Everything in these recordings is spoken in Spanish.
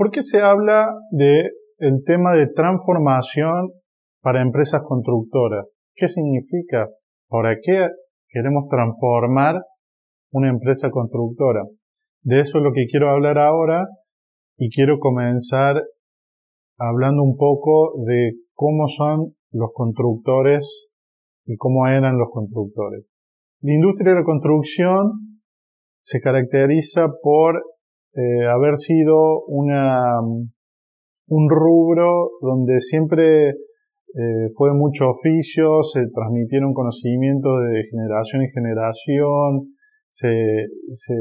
¿Por qué se habla de el tema de transformación para empresas constructoras? ¿Qué significa? ¿Para qué queremos transformar una empresa constructora? De eso es lo que quiero hablar ahora y quiero comenzar hablando un poco de cómo son los constructores y cómo eran los constructores. La industria de la construcción se caracteriza por eh, haber sido una, un rubro donde siempre eh, fue mucho oficio, se transmitieron conocimientos de generación en generación, se, se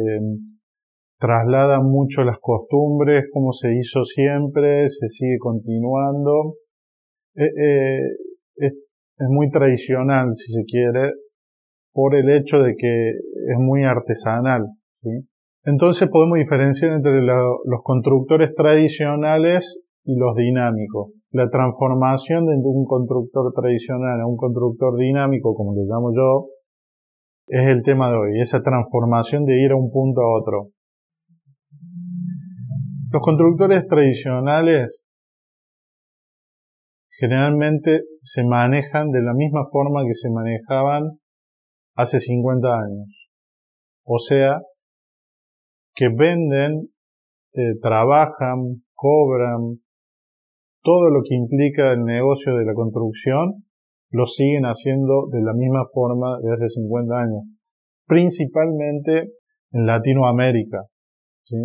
trasladan mucho las costumbres, como se hizo siempre, se sigue continuando. Eh, es, es muy tradicional, si se quiere, por el hecho de que es muy artesanal. ¿sí? Entonces podemos diferenciar entre los constructores tradicionales y los dinámicos. La transformación de un constructor tradicional a un constructor dinámico, como le llamo yo, es el tema de hoy, esa transformación de ir a un punto a otro. Los constructores tradicionales generalmente se manejan de la misma forma que se manejaban hace 50 años. O sea, que venden, eh, trabajan, cobran, todo lo que implica el negocio de la construcción, lo siguen haciendo de la misma forma de hace 50 años, principalmente en Latinoamérica. ¿sí?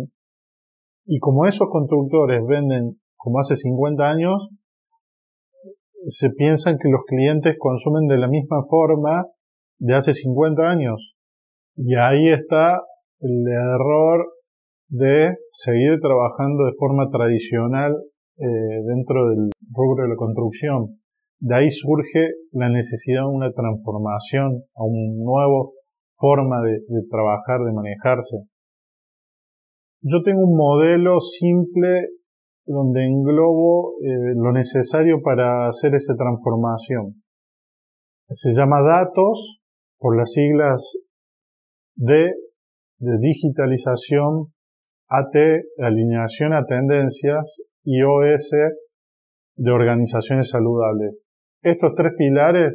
Y como esos constructores venden como hace 50 años, se piensan que los clientes consumen de la misma forma de hace 50 años. Y ahí está el error de seguir trabajando de forma tradicional eh, dentro del rubro de la construcción. De ahí surge la necesidad de una transformación a una nueva forma de, trabajar, de manejarse. Yo tengo un modelo simple donde englobo eh, lo necesario para hacer esa transformación. Se llama datos por las siglas D de digitalización, AT, alineación a tendencias y OS de organizaciones saludables. Estos tres pilares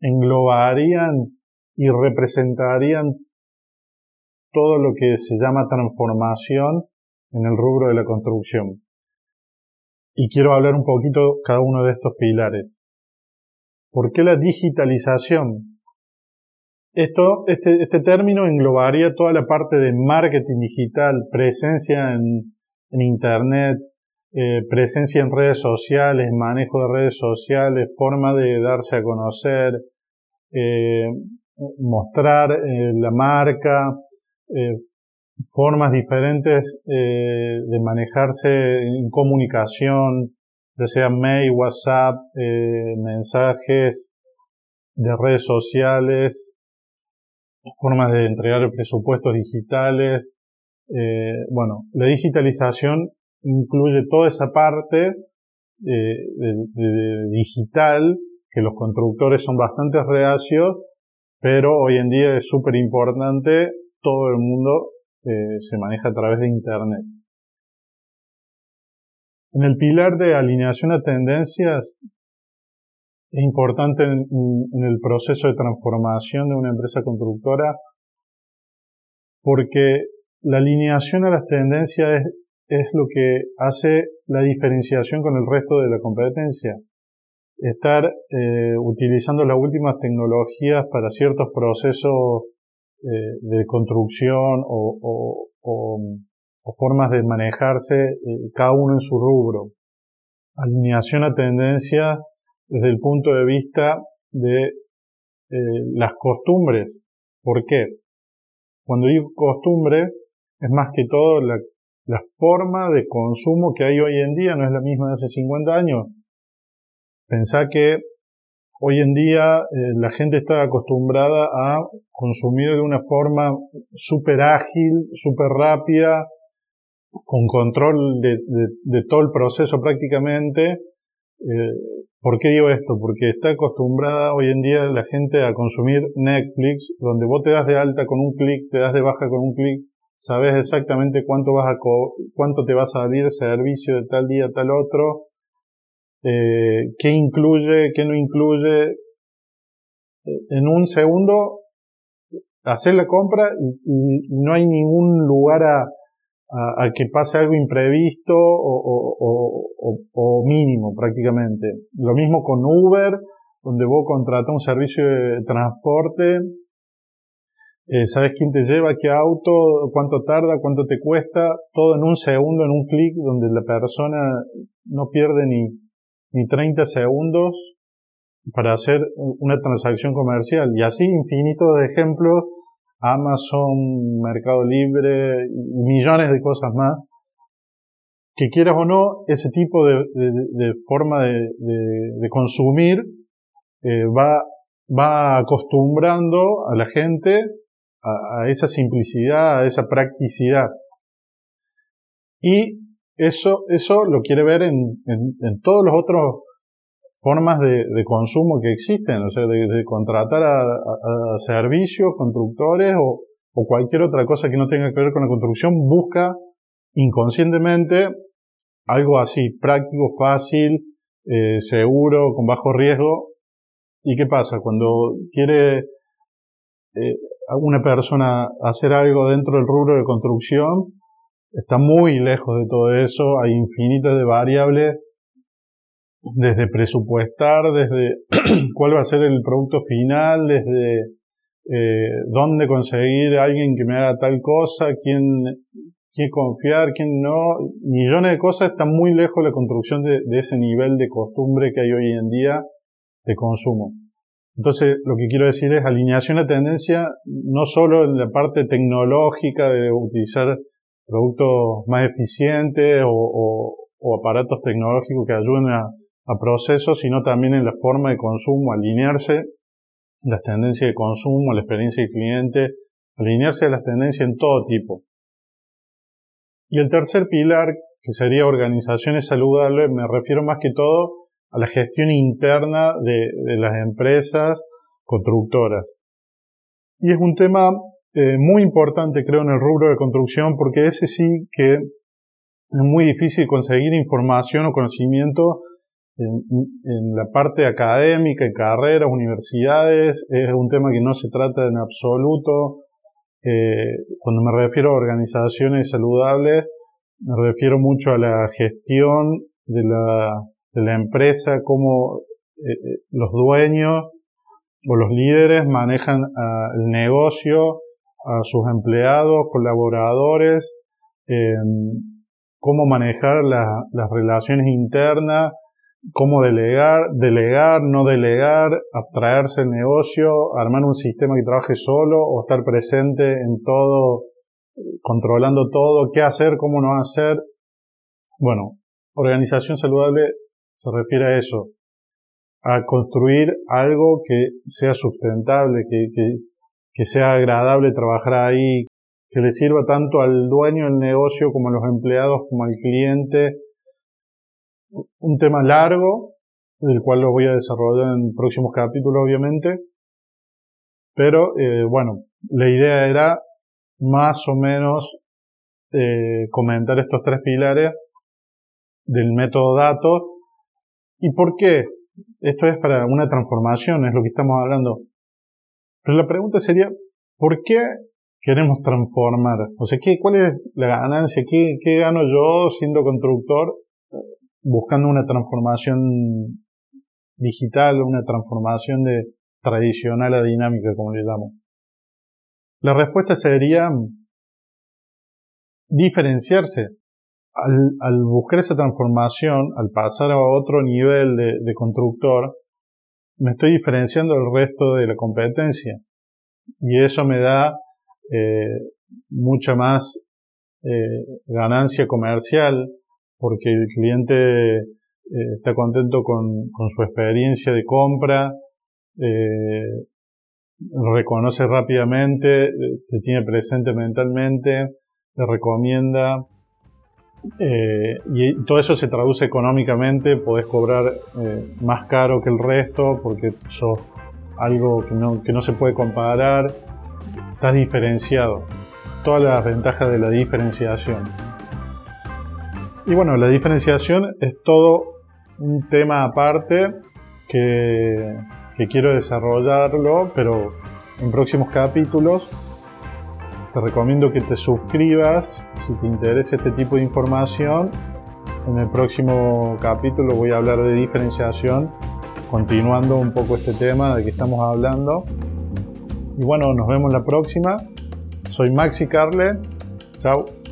englobarían y representarían todo lo que se llama transformación en el rubro de la construcción. Y quiero hablar un poquito cada uno de estos pilares. ¿Por qué la digitalización? Esto, este, este término englobaría toda la parte de marketing digital, presencia en, Internet, eh, presencia en redes sociales, manejo de redes sociales, forma de darse a conocer, eh, mostrar eh, la marca, formas diferentes de manejarse en comunicación, ya sea mail, WhatsApp, mensajes de redes sociales, formas de entregar presupuestos digitales. Eh, bueno, la digitalización incluye toda esa parte eh, de, digital que los constructores son bastante reacios, pero hoy en día es súper importante, todo el mundo eh, se maneja a través de Internet. En el pilar de alineación a tendencias, es importante en, el proceso de transformación de una empresa constructora porque la alineación a las tendencias es, lo que hace la diferenciación con el resto de la competencia. Estar eh, utilizando las últimas tecnologías para ciertos procesos eh, de construcción o, formas de manejarse, eh, cada uno en su rubro. Alineación a tendencias desde el punto de vista de eh, las costumbres. ¿Por qué? Cuando digo costumbres, es más que todo la, forma de consumo que hay hoy en día no es la misma de hace 50 años. Pensá que hoy en día eh, la gente está acostumbrada a consumir de una forma súper ágil, súper rápida, con control de, de, todo el proceso prácticamente. Eh, ¿Por qué digo esto? Porque está acostumbrada hoy en día la gente a consumir Netflix, donde vos te das de alta con un clic, te das de baja con un clic, sabes exactamente cuánto vas a cuánto te va a salir servicio de tal día a tal otro, eh, qué incluye, qué no incluye. En un segundo hacer la compra y, no hay ningún lugar a, a, que pase algo imprevisto o, mínimo prácticamente. Lo mismo con Uber, donde vos contratas un servicio de transporte eh, sabes quién te lleva, qué auto, cuánto tarda, cuánto te cuesta, todo en un segundo, en un clic, donde la persona no pierde ni, ni 30 segundos para hacer una transacción comercial. Y así infinitos de ejemplos, Amazon, Mercado Libre, millones de cosas más. Que quieras o no, ese tipo de, forma de, consumir eh, va, acostumbrando a la gente a, esa simplicidad, a esa practicidad. Y eso, eso lo quiere ver en, todos los otros formas de, consumo que existen, o sea, de, contratar a, servicios, constructores o, cualquier otra cosa que no tenga que ver con la construcción, busca inconscientemente algo así, práctico, fácil, eh, seguro, con bajo riesgo. ¿Y qué pasa? Cuando quiere eh, una persona hacer algo dentro del rubro de construcción, está muy lejos de todo eso, hay infinitas de variables, desde presupuestar, desde cuál va a ser el producto final, desde eh, dónde conseguir a alguien que me haga tal cosa, quién, quién confiar, quién no, millones de cosas, está muy lejos la construcción de ese nivel de costumbre que hay hoy en día de consumo. Entonces, lo que quiero decir es alineación a tendencia, no solo en la parte tecnológica de utilizar productos más eficientes o, aparatos tecnológicos que ayuden a, procesos, sino también en la forma de consumo, alinearse las tendencias de consumo, la experiencia del cliente, alinearse a las tendencias en todo tipo. Y el tercer pilar, que sería organizaciones saludables, me refiero más que todo a la gestión interna de, las empresas constructoras. Y es un tema eh, muy importante, creo, en el rubro de construcción, porque ese sí que es muy difícil conseguir información o conocimiento en, la parte académica, en carreras, universidades. Es un tema que no se trata en absoluto. Eh, cuando me refiero a organizaciones saludables, me refiero mucho a la gestión de la de la empresa, cómo eh, eh, los dueños o los líderes manejan ah, el negocio, a sus empleados, colaboradores, em, cómo manejar las relaciones internas, cómo delegar, delegar, no delegar, abstraerse el negocio, armar un sistema que trabaje solo o estar presente en todo, controlando todo, qué hacer, cómo no hacer. Bueno, organización saludable se refiere a eso, a construir algo que sea sustentable, que, que, sea agradable trabajar ahí, que le sirva tanto al dueño del negocio como a los empleados como al cliente. Un tema largo, del cual lo voy a desarrollar en próximos capítulos, obviamente. Pero, eh, bueno, la idea era más o menos eh, comentar estos tres pilares del método datos ¿Y por qué? Esto es para una transformación, es lo que estamos hablando. Pero la pregunta sería, ¿por qué queremos transformar? O sea, ¿qué, ¿cuál es la ganancia? ¿Qué, ¿Qué gano yo siendo constructor buscando una transformación digital, una transformación de tradicional a dinámica, como le llamo? La respuesta sería diferenciarse al, buscar esa transformación, al pasar a otro nivel de, constructor, me estoy diferenciando del resto de la competencia. Y eso me da eh, mucha más eh, ganancia comercial porque el cliente eh, está contento con, su experiencia de compra, reconoce rápidamente, te tiene presente mentalmente, te recomienda, eh, y todo eso se traduce económicamente, podés cobrar eh, más caro que el resto porque sos algo que no, que no se puede comparar, estás diferenciado. todas las ventajas de la diferenciación. Y bueno, la diferenciación es todo un tema aparte que, quiero desarrollarlo, pero en próximos capítulos te recomiendo que te suscribas si te interesa este tipo de información. En el próximo capítulo voy a hablar de diferenciación, continuando un poco este tema de que estamos hablando. Y bueno, nos vemos la próxima. Soy Maxi Carle. Chao.